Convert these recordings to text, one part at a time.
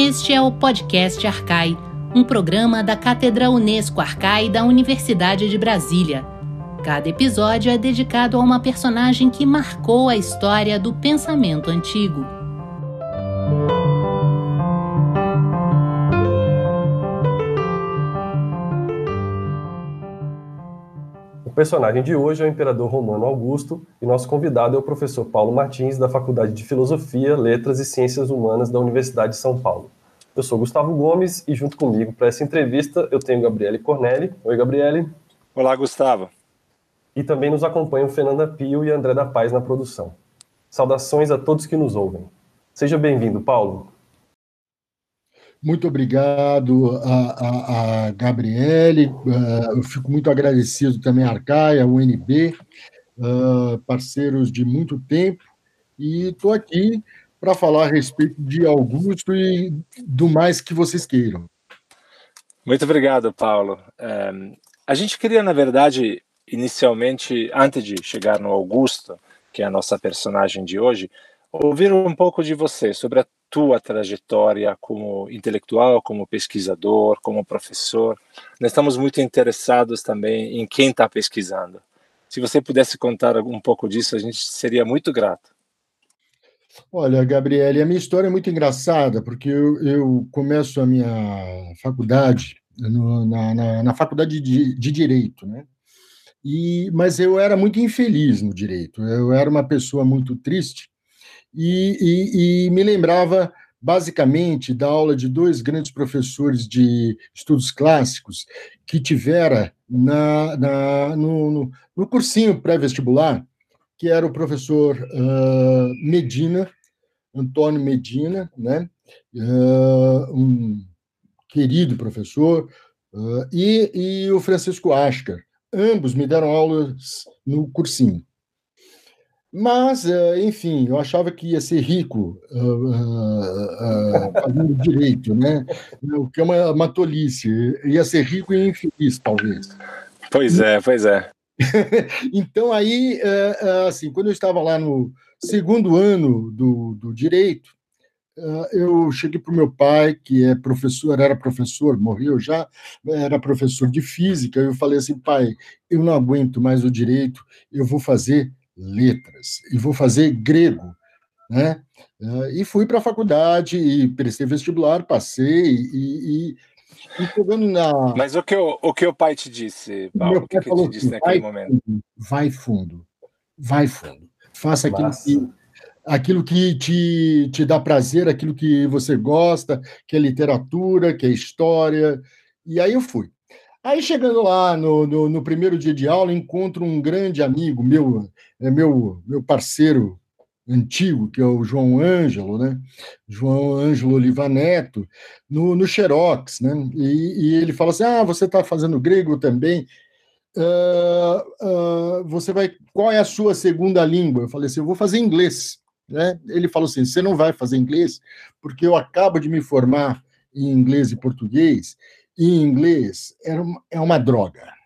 Este é o podcast Arcai, um programa da Cátedra Unesco Arcai da Universidade de Brasília. Cada episódio é dedicado a uma personagem que marcou a história do pensamento antigo. Personagem de hoje é o imperador romano Augusto e nosso convidado é o professor Paulo Martins, da Faculdade de Filosofia, Letras e Ciências Humanas da Universidade de São Paulo. Eu sou Gustavo Gomes e junto comigo para essa entrevista eu tenho Gabriele Cornelli. Oi, Gabriele. Olá, Gustavo. E também nos acompanham Fernanda Pio e André da Paz na produção. Saudações a todos que nos ouvem. Seja bem-vindo, Paulo. Muito obrigado a, a, a Gabriele, uh, eu fico muito agradecido também à Arcaia, ao UNB, uh, parceiros de muito tempo, e estou aqui para falar a respeito de Augusto e do mais que vocês queiram. Muito obrigado, Paulo. Um, a gente queria, na verdade, inicialmente, antes de chegar no Augusto, que é a nossa personagem de hoje, ouvir um pouco de você sobre a tua trajetória como intelectual, como pesquisador, como professor. Nós estamos muito interessados também em quem está pesquisando. Se você pudesse contar um pouco disso, a gente seria muito grato. Olha, Gabriele, a minha história é muito engraçada, porque eu, eu começo a minha faculdade no, na, na, na, faculdade de, de Direito, né? E, mas eu era muito infeliz no direito, eu era uma pessoa muito triste, e, e, e me lembrava basicamente da aula de dois grandes professores de estudos clássicos que tivera na, na no, no, no, cursinho pré-vestibular, que era o professor uh, Medina, Antônio Medina, né? Uh, um querido professor, uh, e, e o Francisco Ascar. Ambos me deram aulas no cursinho. Mas, eh, enfim, eu achava que ia ser rico uh, uh, uh, fazendo direito, né? O que é uma, uma tolice. Ia ser rico e infeliz, talvez. Pois é, pois é. então, aí, assim, quando eu estava lá no segundo ano do, do direito, eu cheguei para o meu pai, que é professor, era professor, morreu já, era professor de física, eu falei assim, pai, eu não aguento mais o direito, eu vou fazer letras e vou fazer grego, né? E fui para a faculdade e prestei vestibular, passei e, e, e chegando na. Mas o que o, o que o pai te disse, Paulo? Meu pai o que, falou que te disse assim, naquele momento? Fundo, vai fundo, vai fundo, faça aquilo que aquilo que te, te dá prazer, aquilo que você gosta, que é literatura, que é história. E aí eu fui. Aí, chegando lá no, no, no, primeiro dia de aula, encontro um grande amigo meu, é meu, meu parceiro antigo, que é o João Ângelo, né? João Ângelo Oliva Neto, no, no Xerox, né? E, e ele fala assim: Ah, você está fazendo grego também? Uh, uh, você vai. Qual é a sua segunda língua? Eu falei assim: eu vou fazer inglês. Né? Ele falou assim: você não vai fazer inglês, porque eu acabo de me formar em inglês e português em inglês é uma, é uma droga.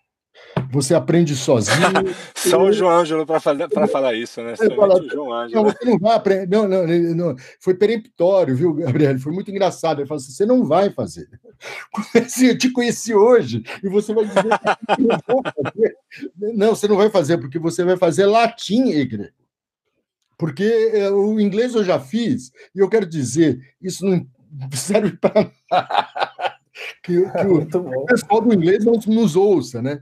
Você aprende sozinho. Só o João Ângelo para falar, falar isso, né? Fala, o João Ângelo. Não, você não vai aprender. Não, não, não, foi peremptório, viu, Gabriel? Foi muito engraçado. Ele falou assim: você não vai fazer. Assim, eu te conheci hoje e você vai dizer que não vou fazer. Não, você não vai fazer, porque você vai fazer latim e grego. Porque eh, o inglês eu já fiz, e eu quero dizer, isso não serve para nada que, que o, pessoal do inglês não nos ouça, né?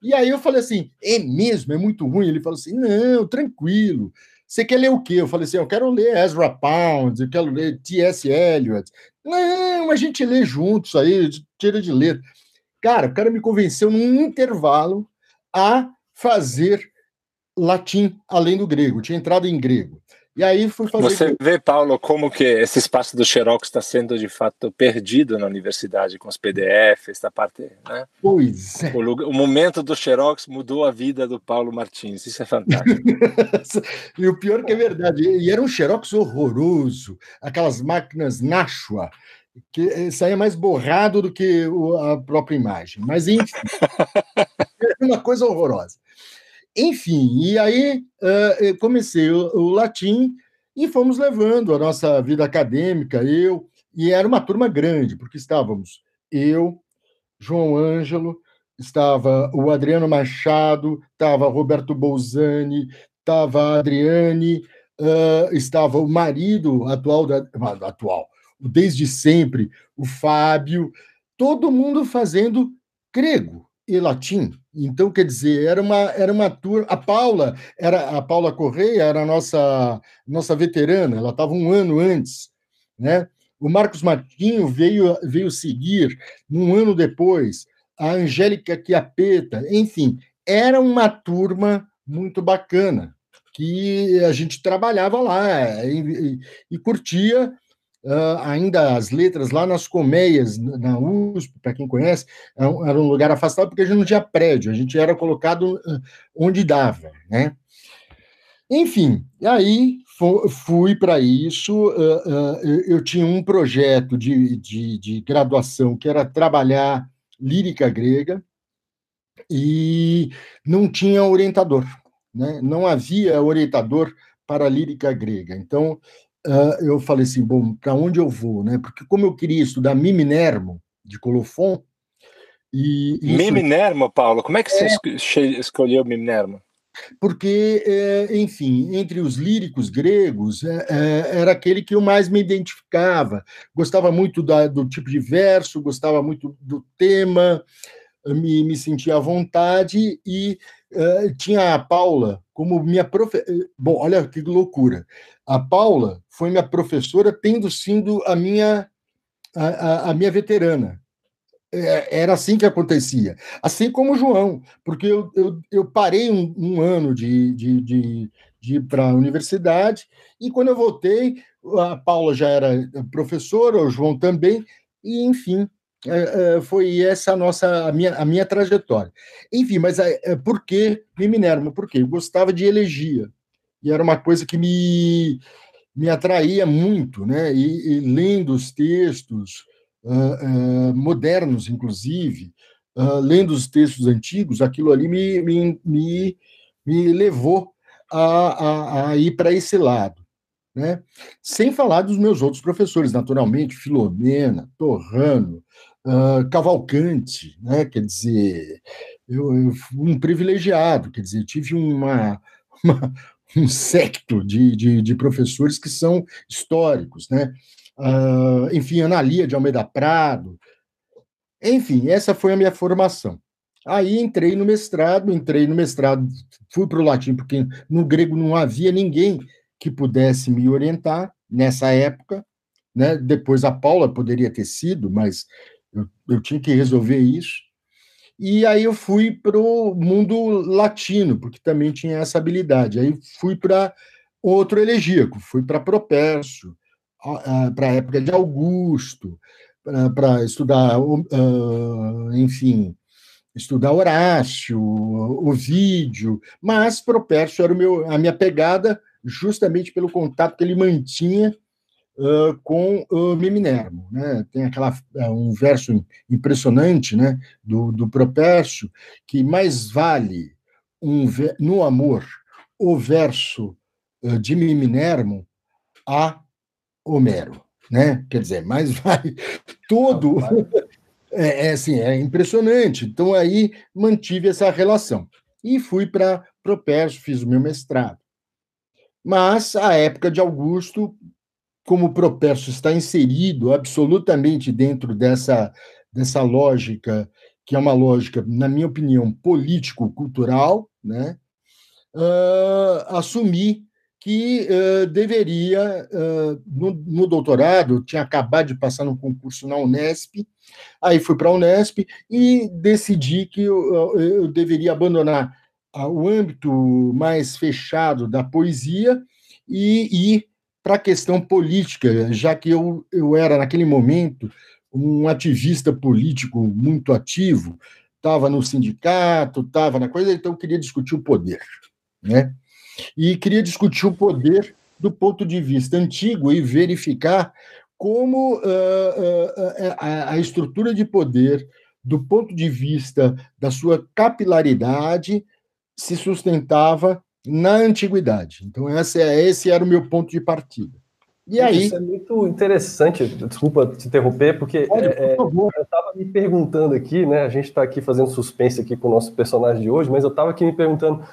E aí eu falei assim, é mesmo? É muito ruim? Ele falou assim, não, tranquilo. Você quer ler o quê? Eu falei assim, eu quero ler Ezra Pound, eu quero ler T.S. Eliot. Não, a gente lê juntos aí, tira de ler. Cara, o cara me convenceu num intervalo a fazer latim além do grego, tinha entrado em grego. E aí fui fazer. Você vê, Paulo, como que esse espaço do Xerox está sendo de fato perdido na universidade com os PDFs, essa parte, né? Pois é. O, o, momento do Xerox mudou a vida do Paulo Martins. Isso é fantástico. e o pior que é verdade. E era um Xerox horroroso, aquelas máquinas Nashua que eh, saía mais borrado do que a própria imagem. Mas enfim, é uma coisa horrorosa. Enfim, e aí uh, comecei o, o, latim e fomos levando a nossa vida acadêmica, eu, E era uma turma grande, porque estávamos eu, João Ângelo, estava o Adriano Machado, estava Roberto Bolzani, estava a Adriane, uh, estava o marido atual, da, atual, desde sempre, o Fábio, todo mundo fazendo grego e latim. Então, quer dizer, era uma, era uma turma. A Paula, era a Paula Correia era a nossa, nossa veterana, ela estava um ano antes, né? O Marcos Martinho veio, veio seguir um ano depois, a Angélica Chiapeta, enfim, era uma turma muito bacana, que a gente trabalhava lá e, e, e curtia uh, ainda as letras lá nas colmeias, na USP, para quem conhece, é era um lugar afastado porque a gente não tinha prédio, a gente era colocado onde dava, né? Enfim, aí fui para isso. Eu tinha um projeto de, de, de, graduação que era trabalhar lírica grega e não tinha orientador, né? não havia orientador para lírica grega. Então, eu falei assim: bom, para onde eu vou? Né? Porque, como eu queria estudar Miminermo, de Colofon. E isso... Miminermo, Paulo, como é que é... você escolheu Miminermo? porque, é, enfim, entre os líricos gregos, é, é, era aquele que eu mais me identificava. Gostava muito da, do tipo de verso, gostava muito do tema, me, me sentia à vontade e tinha a Paula como minha professora. Bom, olha que loucura. A Paula foi minha professora, tendo sido a minha, a, a, a minha veterana. É, era assim que acontecia. Assim como o João, porque eu, eu, eu parei um, um, ano de, de, de, de ir para a universidade, e quando eu voltei, a Paula já era professora, o João também, e enfim, é, é, foi essa a nossa a minha, a minha trajetória. Enfim, mas é, por que me Minerva? Porque eu gostava de elegia, e era uma coisa que me, me atraía muito, né? e, e lendo os textos, uh, uh, modernos, inclusive, uh, lendo os textos antigos, aquilo ali me, me, me, me levou a, a, a ir para esse lado. Né? Sem falar dos meus outros professores, naturalmente, Filomena, Torrano, uh, Cavalcante, né? quer dizer, eu, eu, fui um privilegiado, quer dizer, tive uma, uma um secto de, de, de, professores que são históricos, né? uh, enfim, Analia de Almeida Prado. Enfim, essa foi a minha formação. Aí entrei no mestrado, entrei no mestrado, fui para o latim, porque no grego não havia ninguém que pudesse me orientar nessa época. Né? Depois a Paula poderia ter sido, mas eu, eu tinha que resolver isso. E aí eu fui para o mundo latino, porque também tinha essa habilidade. Aí fui para outro elegíaco, fui para Propércio, para a época de Augusto, para estudar, uh, enfim, estudar Horácio, Ovídio, mas Propércio era meu, a minha pegada justamente pelo contato que ele mantinha uh, com o Miminermo. Né? Tem aquela, uh, um verso impressionante né, do, do Propércio, que mais vale um, no amor o verso uh, de Miminermo a Homero, né? Quer dizer, mas vai todo. É, é, assim, é impressionante. Então, aí mantive essa relação. E fui para Propércio, fiz o meu mestrado. Mas a época de Augusto, como o Propércio está inserido absolutamente dentro dessa, dessa lógica, que é uma lógica, na minha opinião, político-cultural, né? Uh, assumi que uh, deveria, uh, no, no, doutorado, tinha acabado de passar no concurso na Unesp, aí fui para a Unesp e decidi que eu, eu deveria abandonar o âmbito mais fechado da poesia e ir para a questão política, já que eu, eu era, naquele momento, um ativista político muito ativo, estava no sindicato, estava na coisa, então queria discutir o poder, né? e queria discutir o poder do ponto de vista antigo e verificar como uh, uh, a, a, estrutura de poder, do ponto de vista da sua capilaridade, se sustentava na antiguidade. Então, esse, esse era o meu ponto de partida. E aí? Isso é muito interessante, desculpa te interromper, porque Pode, é, por eu estava me perguntando aqui, né? A gente está aqui fazendo suspense aqui com o nosso personagem de hoje, mas eu estava aqui me perguntando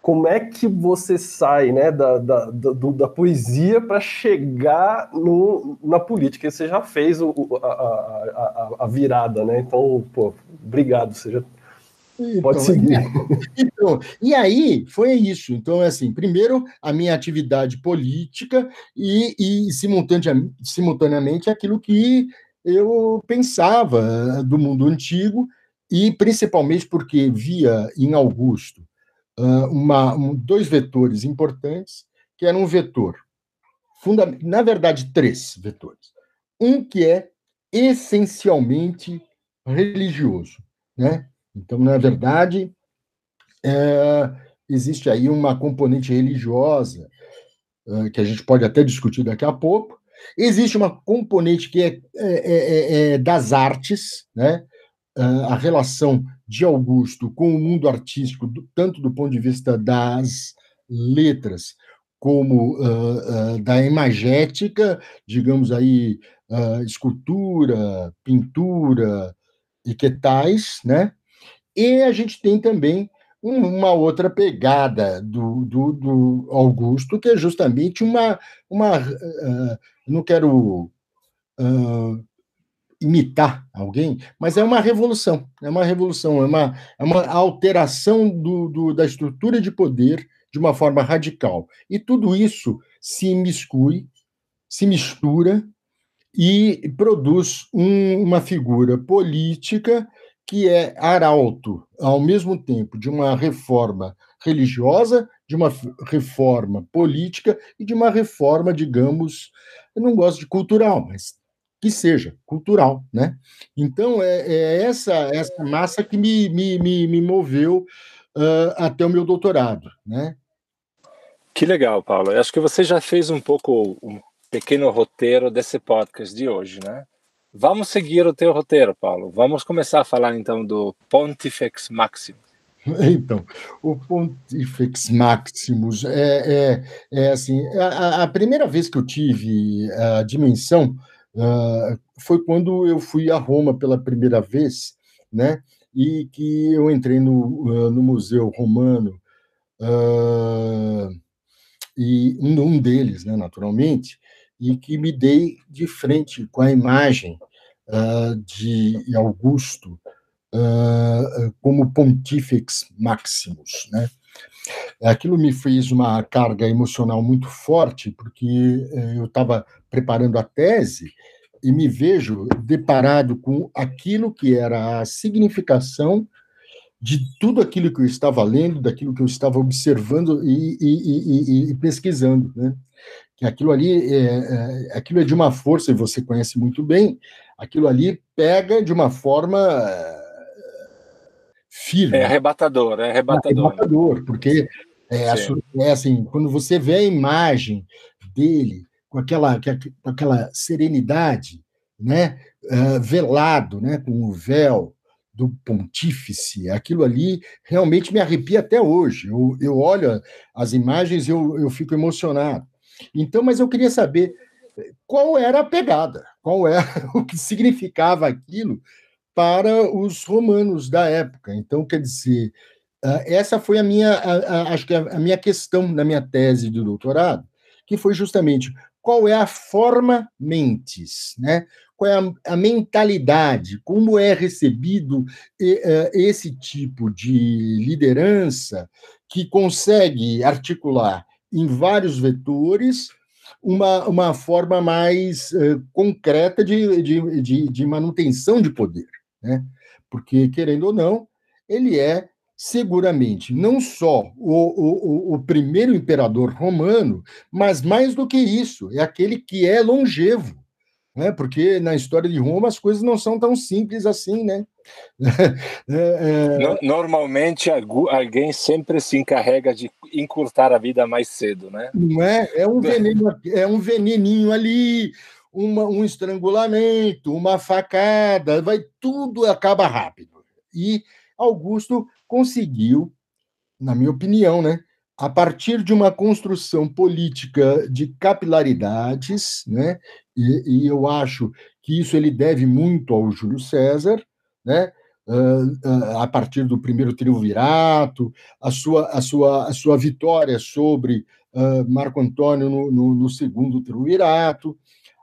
como é que você sai né, da, da, da, da poesia para chegar no, na política? Você já fez o, a, a, a, virada, né? Então, pô, obrigado, você já então, pode seguir. Então, e aí foi isso. Então, é assim, primeiro a minha atividade política e, e simultaneamente, aquilo que eu pensava do mundo antigo e principalmente porque via em Augusto uma, um, dois vetores importantes, que eram um vetor, funda na verdade, três vetores. Um que é essencialmente religioso. Né? Então, na verdade, é, existe aí uma componente religiosa, é, que a gente pode até discutir daqui a pouco. Existe uma componente que é, é, é, é das artes, né? a relação de Augusto com o mundo artístico, tanto do ponto de vista das letras como uh, uh, da imagética, digamos aí, uh, escultura, pintura e que tais, né? E a gente tem também uma outra pegada do, do, do Augusto, que é justamente uma. uma não quero imitar alguém, mas é uma revolução, é uma revolução, é uma, é uma alteração do, do, da estrutura de poder de uma forma radical. E tudo isso se imiscui, se mistura e produz um, uma figura política que é arauto, ao mesmo tempo, de uma reforma religiosa, de uma reforma política e de uma reforma, digamos, eu não gosto de cultural, mas que seja cultural, né? Então é, é essa essa massa que me, me, me, me moveu uh, até o meu doutorado, né? Que legal, Paulo. Eu acho que você já fez um pouco um pequeno roteiro desse podcast de hoje, né? Vamos seguir o teu roteiro, Paulo. Vamos começar a falar então do Pontifex Maximus. Então, o Pontifex Maximus é, é, é assim, a, a, primeira vez que eu tive a dimensão uh, foi quando eu fui a Roma pela primeira vez, né? E que eu entrei no, uh, no Museu Romano, uh, e um, um deles, né, naturalmente, e que me dei de frente com a imagem de Augusto como Pontifex Maximus, né? Aquilo me fez uma carga emocional muito forte, porque eh, eu estava preparando a tese e me vejo deparado com aquilo que era a significação de tudo aquilo que eu estava lendo, daquilo que eu estava observando e, e, e, e pesquisando, né? Que aquilo ali é, é, aquilo é de uma força e você conhece muito bem. Aquilo ali pega de uma forma firme. É arrebatador, é arrebatador. É arrebatador, porque é, é, assim, quando você vê a imagem dele com aquela, com aquela serenidade, né, uh, velado, né, com o véu do pontífice, aquilo ali realmente me arrepia até hoje. Eu, eu olho as imagens e eu, eu fico emocionado. Então, mas eu queria saber qual era a pegada, qual era o que significava aquilo para os romanos da época. Então, quer dizer, essa foi a minha, acho que a minha questão na minha tese de doutorado, que foi justamente qual é a forma mentes, né? Qual é a, a mentalidade, como é recebido esse tipo de liderança que consegue articular em vários vetores uma, uma forma mais uh, concreta de, de, de, de manutenção de poder né? Porque, querendo ou não, ele é seguramente não só o, o, o primeiro imperador romano, mas mais do que isso, é aquele que é longevo. Né? Porque na história de Roma as coisas não são tão simples assim, né? é, é... Normalmente alguém sempre se encarrega de encurtar a vida mais cedo, né? Não é? É um veneno, é um veneninho ali, uma, um estrangulamento, uma facada, vai tudo acaba rápido. E Augusto conseguiu, na minha opinião, né, a partir de uma construção política de capilaridades, né? E, e, eu acho que isso ele deve muito ao Júlio César, né? Uh, uh, a partir do primeiro triunvirato, a sua, a sua, a sua vitória sobre uh, Marco Antônio no, no, no, segundo triunvirato,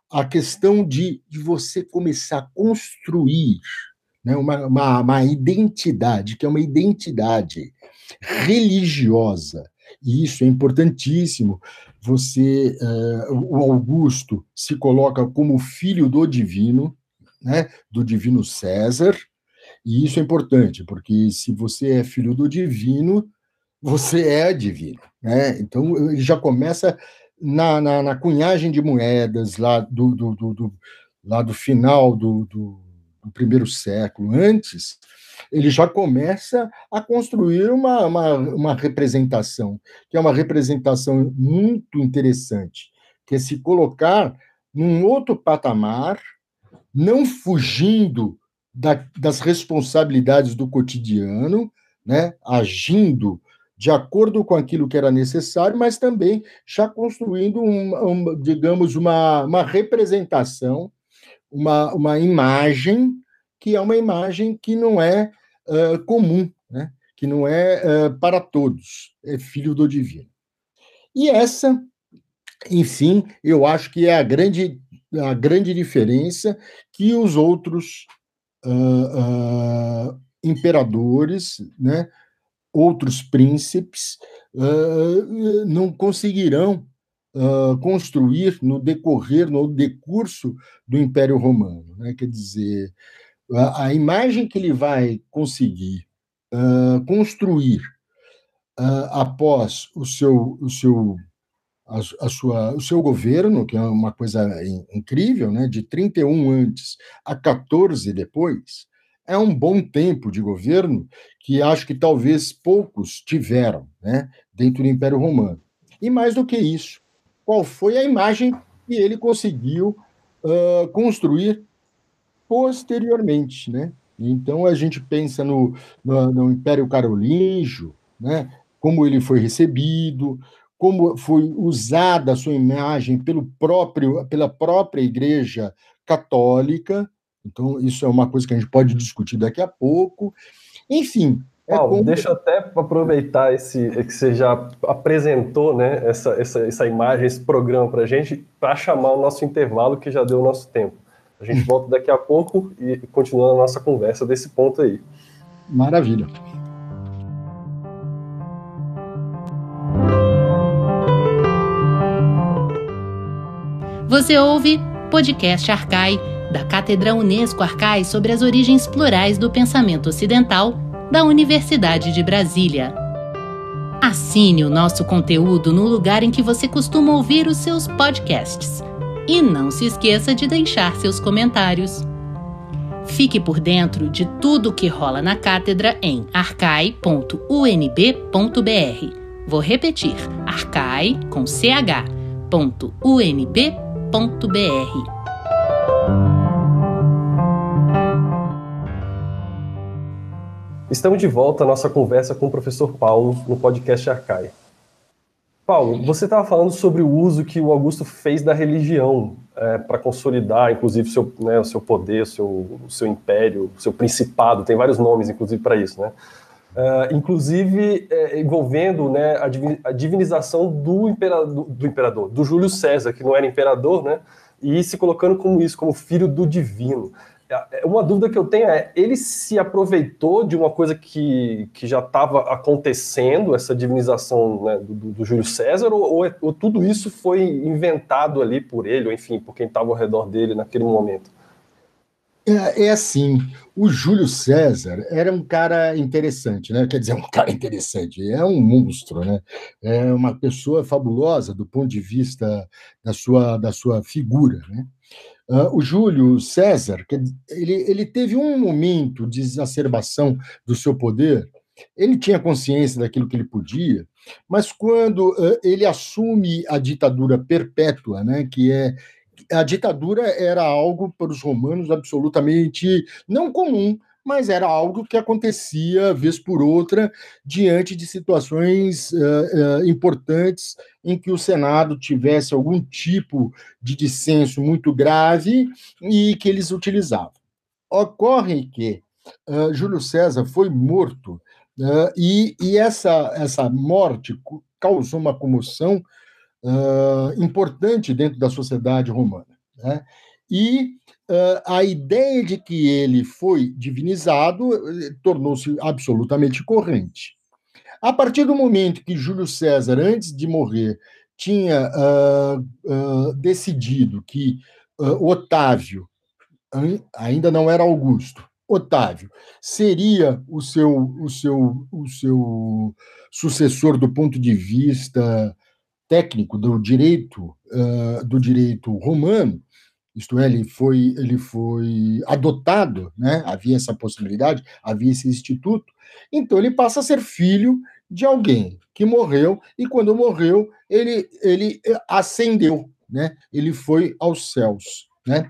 a questão de, de você começar a construir né, uma, uma, uma identidade, que é uma identidade religiosa, e isso é importantíssimo. Você, uh, o Augusto se coloca como filho do divino, né, do divino César, e isso é importante, porque se você é filho do divino, você é divino. Né? Então, ele já começa na, na, na cunhagem de moedas lá do, do, do, do lá do final do, do primeiro século. Antes, ele já começa a construir uma, uma, uma, representação, que é uma representação muito interessante, que é se colocar num outro patamar, não fugindo da, das responsabilidades do cotidiano, né, agindo de acordo com aquilo que era necessário, mas também já construindo, um, um, digamos, uma, uma representação, uma, uma imagem, que é uma imagem que não é uh, comum, né? que não é uh, para todos, é filho do divino. E essa, enfim, eu acho que é a grande, a grande diferença que os outros uh, imperadores, né? outros príncipes não conseguirão uh, construir no decorrer, no decurso do Império Romano. Né? Quer dizer, a, imagem que ele vai conseguir uh, construir após o seu, o seu a, sua, o seu governo, que é uma coisa incrível, né, de 31 antes a 14 depois, é um bom tempo de governo que acho que talvez poucos tiveram né, dentro do Império Romano. E mais do que isso, qual foi a imagem que ele conseguiu uh, construir posteriormente, né? Então a gente pensa no, no, no Império Carolíngio, né? Como ele foi recebido, como foi usada a sua imagem pelo próprio, pela própria Igreja Católica, então, isso é uma coisa que a gente pode discutir daqui a pouco. Enfim. É Paulo, como... deixa eu até aproveitar esse que você já apresentou, né, essa, essa, essa imagem, esse programa para a gente, para chamar o nosso intervalo, que já deu o nosso tempo. A gente volta daqui a pouco e continua a nossa conversa desse ponto aí. Maravilha. Você ouve Podcast Arcai da Cátedra Unesco Arcais sobre as origens plurais do pensamento ocidental da Universidade de Brasília. Assine o nosso conteúdo no lugar em que você costuma ouvir os seus podcasts. E não se esqueça de deixar seus comentários. Fique por dentro de tudo o que rola na cátedra em arcai.unb.br. Vou repetir: arcai com ch.unb.br. Estamos de volta à nossa conversa com o professor Paulo no podcast Arcai. Paulo, você estava falando sobre o uso que o Augusto fez da religião é, para consolidar, inclusive, seu, né, o seu poder, o seu, o seu império, o seu principado, tem vários nomes, inclusive, para isso, né? Uh, inclusive é, envolvendo né, a, divinização do imperador, do imperador, do Júlio César, que não era imperador, né, e se colocando como isso, como filho do divino. É, uma dúvida que eu tenho é: ele se aproveitou de uma coisa que, que já estava acontecendo, essa divinização né, do, do, Júlio César, ou, ou, é, ou, tudo isso foi inventado ali por ele, ou enfim, por quem estava ao redor dele naquele momento? É, é, assim, o Júlio César era um cara interessante, né? Quer dizer, um cara interessante, é um monstro, né? É uma pessoa fabulosa do ponto de vista da sua, da sua figura, né? Uh, o Júlio César, ele, ele teve um momento de exacerbação do seu poder, ele tinha consciência daquilo que ele podia, mas quando uh, ele assume a ditadura perpétua, né, que é a ditadura era algo para os romanos absolutamente não comum, mas era algo que acontecia vez por outra diante de situações uh, uh, importantes em que o Senado tivesse algum tipo de dissenso muito grave e que eles utilizavam. Ocorre que uh, Júlio César foi morto e, e essa, essa morte causou uma comoção importante dentro da sociedade romana. Né? E uh, a ideia de que ele foi divinizado eh, tornou-se absolutamente corrente. A partir do momento que Júlio César, antes de morrer, tinha uh, uh, decidido que Otávio, ainda não era Augusto, Otávio seria o seu, o seu, o seu sucessor do ponto de vista técnico do direito do direito romano, isto é, ele foi, ele foi adotado, né? havia essa possibilidade, havia esse instituto, então ele passa a ser filho de alguém que morreu, e quando morreu, ele, ele eh, ascendeu, né? ele foi aos céus. Né?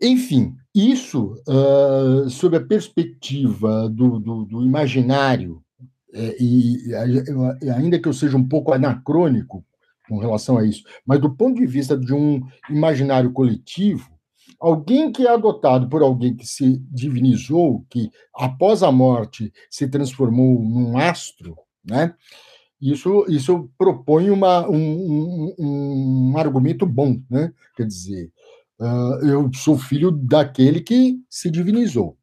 Enfim, isso, uh, sob a perspectiva do, do, do imaginário, é, e, e ainda que eu seja um pouco anacrônico com relação a isso, mas do ponto de vista de um imaginário coletivo, alguém que é adotado por alguém que se divinizou, que após a morte se transformou num astro, né? Isso, isso propõe uma, um, um, um argumento bom, né? Quer dizer, uh, eu sou filho daquele que se divinizou.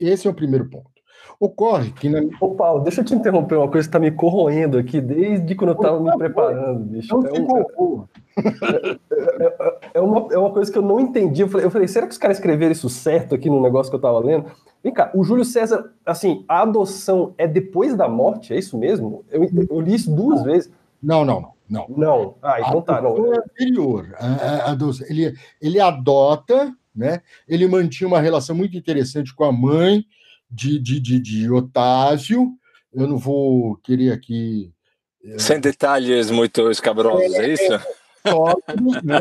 Esse é o primeiro ponto. Ocorre que. Na... Ô, Paulo, deixa eu te interromper uma coisa que está me corroendo aqui desde quando eu estava me preparando, bicho. Não é, um, é, é, é, uma, é uma coisa que eu não entendi. Eu falei, eu falei, será que os caras escreveram isso certo aqui no negócio que eu estava lendo? Vem cá, o Júlio César, assim, a adoção é depois da morte? É isso mesmo? Eu, eu li isso duas vezes. Não, não, não. Não. Ah, então tá. Não. É anterior. A, a, a, ele, ele adota, né? Ele mantinha uma relação muito interessante com a mãe de, de, de, de Otávio. Eu não vou querer aqui. É, Sem detalhes muito escabrosos, é, é isso? É, né?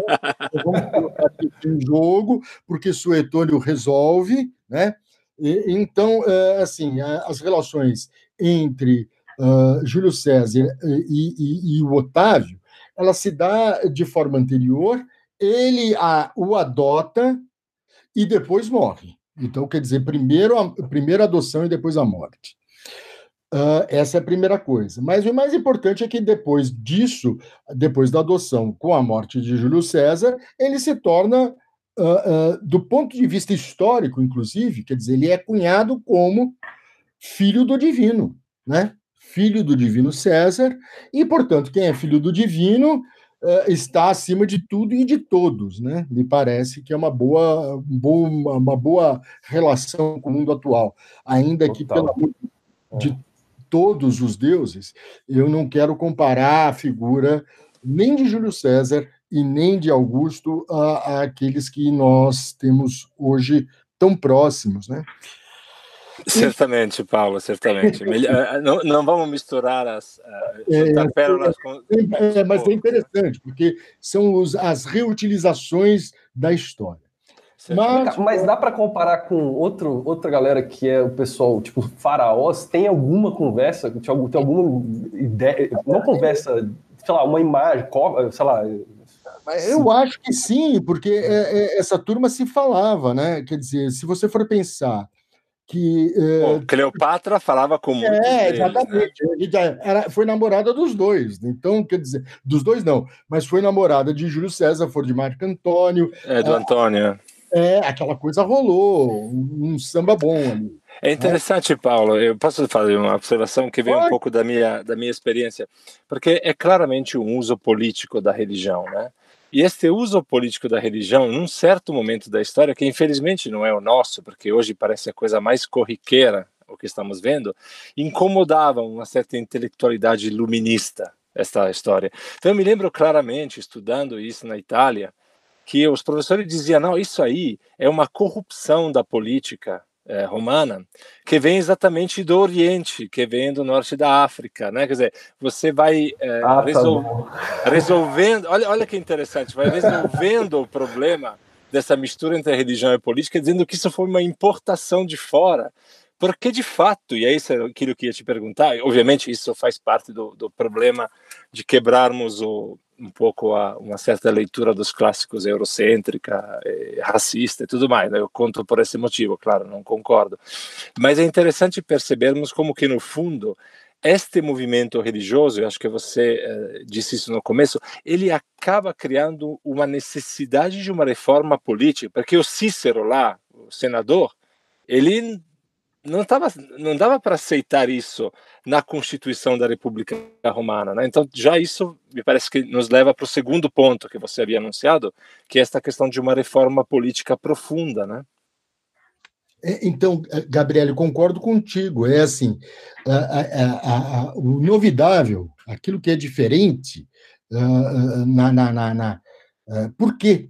Vamos colocar aqui em jogo, porque Suetônio resolve, né? E, então, é, assim, as relações entre uh, Júlio César e, e, e, o Otávio, ela se dá de forma anterior, ele a, o adota e depois morre. Então, quer dizer, primeiro a, primeiro a adoção e depois a morte. Uh, essa é a primeira coisa. Mas o mais importante é que depois disso, depois da adoção com a morte de Júlio César, ele se torna, uh, uh, do ponto de vista histórico, inclusive, quer dizer, ele é cunhado como filho do divino, né? Filho do divino César, e, portanto, quem é filho do divino está acima de tudo e de todos, né? Me parece que é uma boa, boa uma boa relação com o mundo atual, ainda Total. que pelo amor de é. todos os deuses, eu não quero comparar a figura nem de Júlio César e nem de Augusto a, a aqueles que nós temos hoje tão próximos, né? Certamente, Paulo, certamente. Eh, não, não vamos misturar as uh, é, pérolas com. É, mas é interessante, porque são os, as reutilizações da história. Mas, mas dá para comparar com outro, outra galera que é o pessoal, tipo, faraós? Tem alguma conversa, tem alguma ideia, não conversa, sei lá, uma imagem, sei lá. Eu acho que sim, porque essa turma se falava, né? Quer dizer, se você for pensar que Bom, eh, Cleopatra falava com muitos é exatamente né? era, foi namorada dos dois então quer dizer dos dois não mas foi namorada de Júlio César foi de Marco Antônio é do Antônio é aquela coisa rolou um samba bom ali é interessante, né? Paulo. Eu posso fazer uma observação que vem Pode. um pouco da minha da minha experiência, porque é claramente um uso político da religião, né? E este uso político da religião, num certo momento da história, que infelizmente não é o nosso, porque hoje parece a coisa mais corriqueira o que estamos vendo, incomodava uma certa intelectualidade iluminista esta história. Então eu me lembro claramente, estudando isso na Itália, que os professores diziam: não, isso aí é uma corrupção da política é, romana, que vem exatamente do Oriente, que vem do norte da África, né? Quer dizer, você vai é, ah, tá resolvendo, olha, olha que interessante, vai resolvendo o problema dessa mistura entre religião e política, dizendo que isso foi uma importação de fora. Porque, de fato, e é isso aquilo que eu ia te perguntar, obviamente isso faz parte do, do problema de quebrarmos o, um pouco a, uma certa leitura dos clássicos eurocêntrica, eh, racista e tudo mais. Né? Eu conto por esse motivo, claro, não concordo. Mas é interessante percebermos como que, no fundo, este movimento religioso, eu acho que você eh, disse isso no começo, ele acaba criando uma necessidade de uma reforma política, porque o Cícero lá, o senador, ele não tava, não dava para aceitar isso na Constituição da República Romana, né? Então já isso me parece que nos leva para o segundo ponto que você havia anunciado, que é esta questão de uma reforma política profunda, né? É, então, eh, Gabriel, concordo contigo. É assim, a, a, a, o novidável, aquilo que é diferente, uh, na, na, na, na uh, por que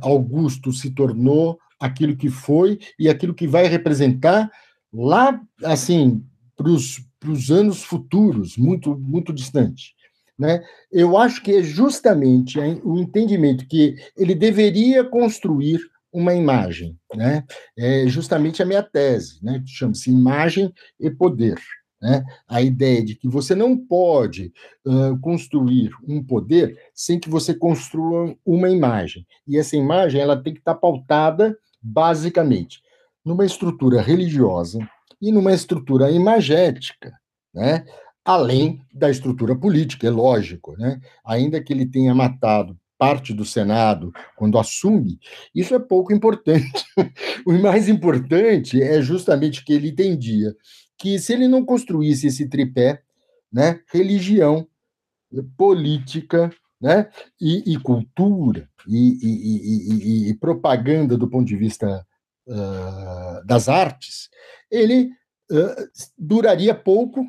Augusto se tornou aquilo que foi e aquilo que vai representar lá, assim, para os anos futuros, muito, muito distante. Né? Eu acho que é justamente o entendimento que ele deveria construir uma imagem, né? É justamente a minha tese, né? Chama-se imagem e poder, né? A ideia de que você não pode uh, construir um poder sem que você construa uma imagem. E essa imagem ela tem que estar pautada basicamente numa estrutura religiosa e numa estrutura imagética, né? além da estrutura política, é lógico, né? ainda que ele tenha matado parte do Senado quando assume, isso é pouco importante. o mais importante é justamente que ele entendia que se ele não construísse esse tripé, né, religião, política né? e, e cultura e, e, e, propaganda do ponto de vista uh, das artes, ele uh, duraria pouco,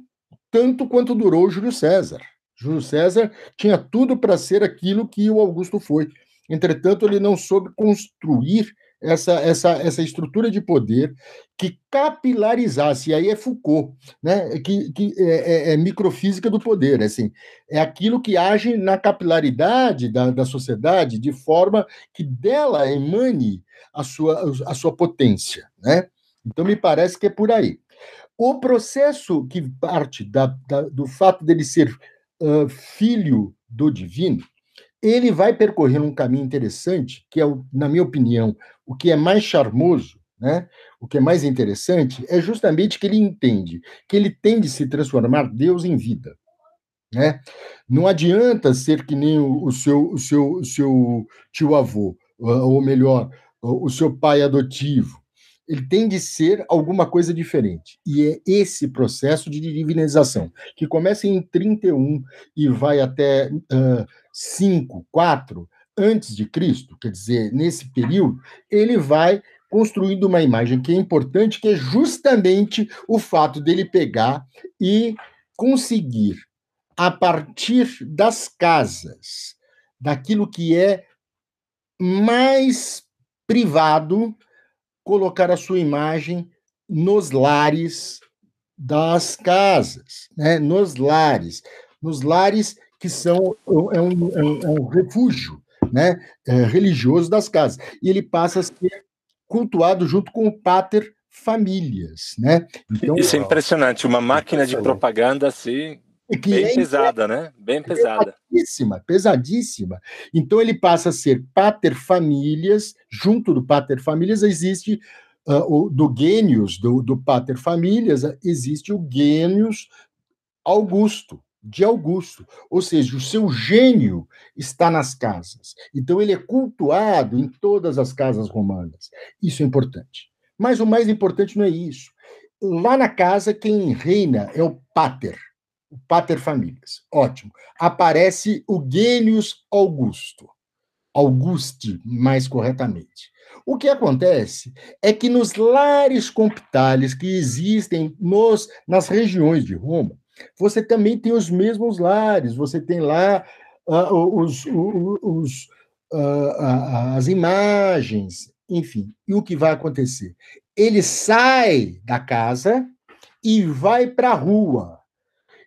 tanto quanto durou Júlio César. Júlio César tinha tudo para ser aquilo que o Augusto foi. Entretanto, ele não soube construir essa, essa, essa estrutura de poder que capilarizasse, e aí é Foucault, né? que, que é, é, é microfísica do poder, é assim, é aquilo que age na capilaridade da, da sociedade de forma que dela emane a sua, a sua potência. Né? Então, me parece que é por aí. O processo que parte da, da, do fato dele ser uh, filho do divino, ele vai percorrer um caminho interessante, que é, na minha opinião, o que é mais charmoso, né? o que é mais interessante, é justamente que ele entende que ele tem de se transformar Deus em vida. Né? Não adianta ser que nem o, seu, o seu, o seu tio-avô, ou melhor, o seu pai adotivo. Ele tem de ser alguma coisa diferente. E é esse processo de divinização, que começa em 31 e vai até uh, 5, 4 antes de Cristo, quer dizer, nesse período, ele vai construindo uma imagem que é importante, que é justamente o fato dele pegar e conseguir, a partir das casas, daquilo que é mais privado, colocar a sua imagem nos lares das casas, né? nos lares, nos lares que são é um, é um, é um refúgio né, é, religioso das casas. E ele passa a ser cultuado junto com o pater famílias, né? Então, Isso é impressionante, uma máquina de propaganda assim, que bem é pesada, né? Bem pesada. Pesadíssima, pesadíssima. Então ele passa a ser pater famílias, junto do pater famílias existe uh, o, do gênios do, do pater famílias, existe o gênios Augusto, de Augusto, ou seja, o seu gênio está nas casas. Então ele é cultuado em todas as casas romanas. Isso é importante. Mas o mais importante não é isso. Lá na casa quem reina é o pater, o pater famílias. Ótimo. Aparece o Gênios Augusto. Auguste, mais corretamente. O que acontece é que nos lares compitales que existem nos, nas regiões de Roma, você também tem os mesmos lares, você tem lá uh, os, os, uh, as imagens, enfim. E o que vai acontecer? Ele sai da casa e vai para a rua.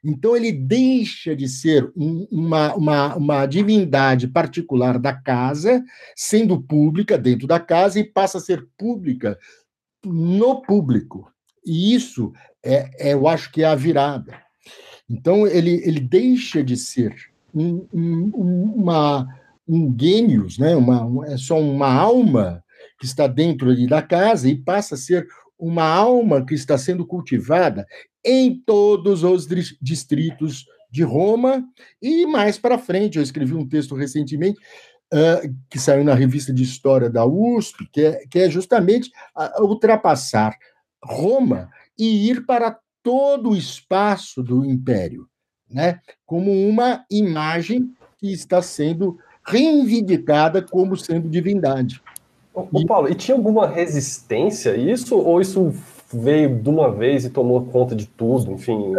Então, ele deixa de ser um, uma, uma, uma divindade particular da casa, sendo pública dentro da casa, e passa a ser pública no público. E isso, é, é eu acho que é a virada. Então, ele, ele deixa de ser um, um, uma, um gênios, né? uma, é só uma alma que está dentro ali da casa e passa a ser uma alma que está sendo cultivada em todos os distritos de Roma e mais para frente. Eu escrevi um texto recentemente uh, que saiu na revista de História da USP, que é, que é justamente ultrapassar Roma e ir para todo o espaço do império, né? como uma imagem que está sendo reivindicada como sendo divindade. Ô, Paulo, e tinha alguma resistência a isso? Ou isso veio de uma vez e tomou conta de tudo? Enfim.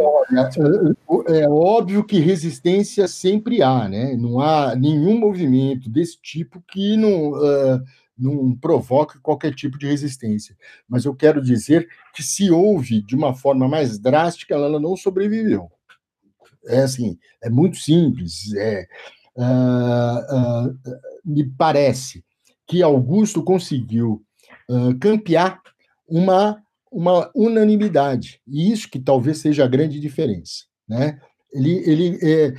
É, é óbvio que resistência sempre há, né? Não há nenhum movimento desse tipo que não. Uh, não provoque qualquer tipo de resistência. Mas eu quero dizer que se houve de uma forma mais drástica, ela não sobreviveu. É assim, é muito simples. É, uh, uh, me parece que Augusto conseguiu uh, campear uma, uma unanimidade, e isso que talvez seja a grande diferença. Né? Ele, ele, é,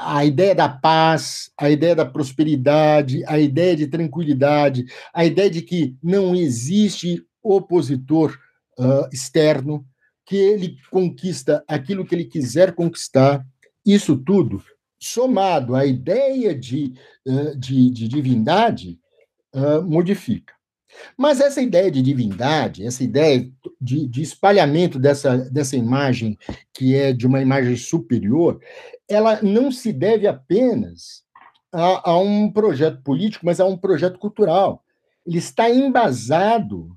a ideia da paz, a ideia da prosperidade, a ideia de tranquilidade, a ideia de que não existe opositor uh, externo, que ele conquista aquilo que ele quiser conquistar, isso tudo, somado à ideia de, de, de divindade, modifica. Mas essa ideia de divindade, essa ideia de, de, espalhamento dessa, dessa imagem, que é de uma imagem superior, ela não se deve apenas a, a um projeto político, mas a um projeto cultural. Ele está embasado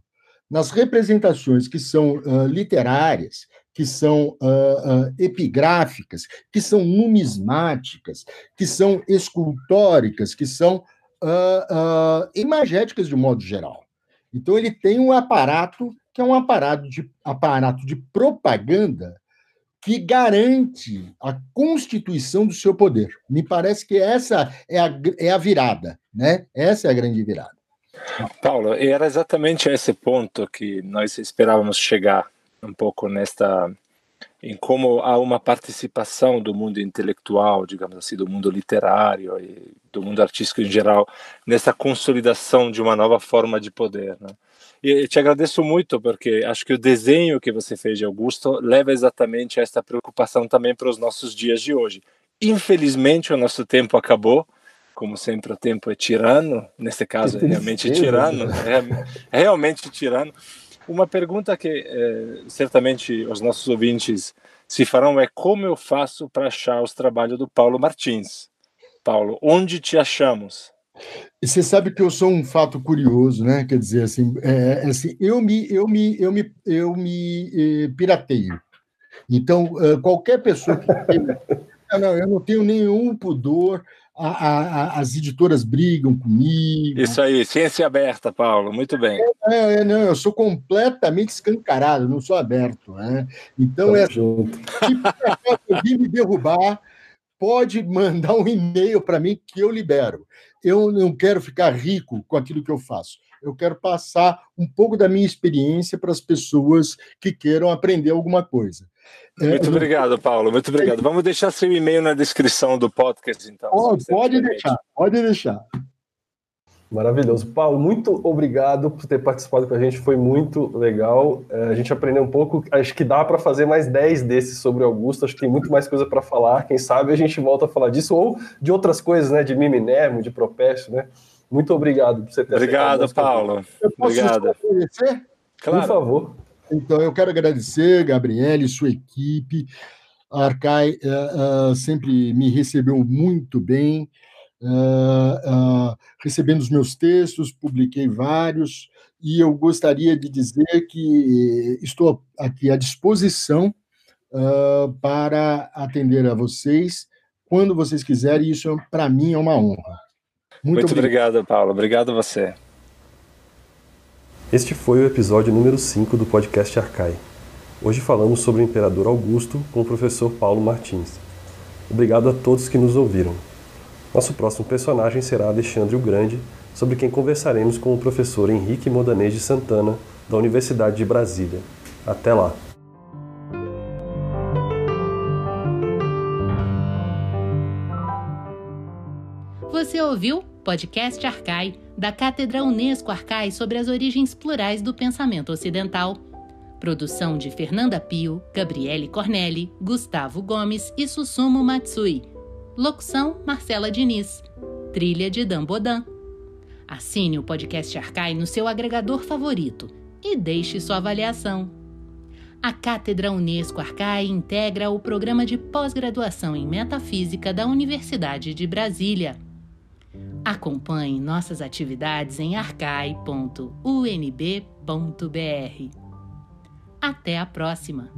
nas representações que são uh, literárias, que são uh, uh, epigráficas, que são numismáticas, que são escultóricas, que são imagéticas de modo geral. Então, ele tem um aparato que é um aparato de, aparato de propaganda que garante a constituição do seu poder. Me parece que essa é a, é a virada, né? Essa é a grande virada. Paulo, era exatamente a esse ponto que nós esperávamos chegar um pouco nesta em como há uma participação do mundo intelectual, digamos assim, do mundo literário e do mundo artístico em geral nessa consolidação de uma nova forma de poder. Né? E te agradeço muito porque acho que o desenho que você fez de Augusto leva exatamente a esta preocupação também para os nossos dias de hoje. Infelizmente o nosso tempo acabou, como sempre o tempo é tirano, nesse caso é realmente tirano, é, é realmente tirano. Uma pergunta que é, certamente os nossos ouvintes se farão é como eu faço para achar os trabalhos do Paulo Martins. Paulo, onde te achamos? Você sabe que eu sou um fato curioso, né? Quer dizer, assim, é, é assim eu me, eu me, eu me, eu me eh, pirateio. Então, qualquer pessoa que não, eu não tenho nenhum pudor a, a, as editoras brigam comigo. Isso aí, ciência aberta, Paulo, muito bem. É, é, não, eu sou completamente escancarado, não sou aberto. Né? Então, é, junto. se alguém me derrubar, pode mandar um e-mail para mim que eu libero. Eu não quero ficar rico com aquilo que eu faço. Eu quero passar um pouco da minha experiência para as pessoas que queiram aprender alguma coisa. Muito é, obrigado, Paulo. Muito obrigado. Vamos deixar seu e-mail na descrição do podcast, então. Pode, pode deixar, pode deixar. Maravilhoso. Paulo, muito obrigado por ter participado com a gente, foi muito legal. É, a gente aprendeu um pouco, acho que dá para fazer mais 10 desses sobre Augusto, acho que tem muito mais coisa para falar. Quem sabe a gente volta a falar disso, ou de outras coisas, né? De Miminermo, de Propécio, né? Muito obrigado por você ter Obrigado, Paulo. Eu posso obrigado. Claro. Por favor. Então, eu quero agradecer, Gabriele, sua equipe. A Arcai uh, uh, sempre me recebeu muito bem, uh, recebendo os meus textos, publiquei vários, e eu gostaria de dizer que estou aqui à disposição para atender a vocês quando vocês quiserem, e isso para mim é uma honra. Muito, muito obrigado. obrigado, Paulo. Obrigado a você. Este foi o episódio número 5 do podcast Arcai. Hoje falamos sobre o Imperador Augusto com o professor Paulo Martins. Obrigado a todos que nos ouviram. Nosso próximo personagem será Alexandre o Grande, sobre quem conversaremos com o professor Henrique Modanês de Santana, da Universidade de Brasília. Até lá! Você ouviu Podcast Arcai, da Cátedra Unesco Arcai sobre as origens plurais do pensamento ocidental. Produção de Fernanda Pio, Gabriele Cornelli, Gustavo Gomes e Susumu Matsui. Locução Marcela Diniz. Trilha de Dan Bodan. Assine o podcast Arcai no seu agregador favorito e deixe sua avaliação. A Cátedra Unesco Arcai integra o programa de pós-graduação em Metafísica da Universidade de Brasília. Acompanhe nossas atividades em arcai.unb.br. Até a próxima!